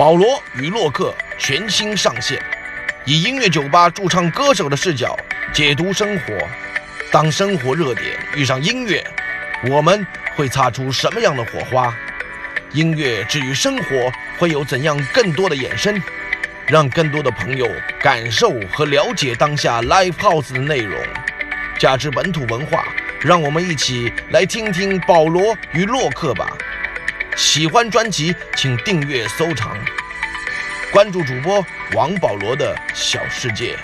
保罗与洛克全新上线，以音乐酒吧驻唱歌手的视角解读生活。当生活热点遇上音乐，我们会擦出什么样的火花？音乐至于生活会有怎样更多的衍生？让更多的朋友感受和了解当下 Live House 的内容，价值本土文化。让我们一起来听听保罗与洛克吧。喜欢专辑，请订阅收藏，关注主播王保罗的小世界。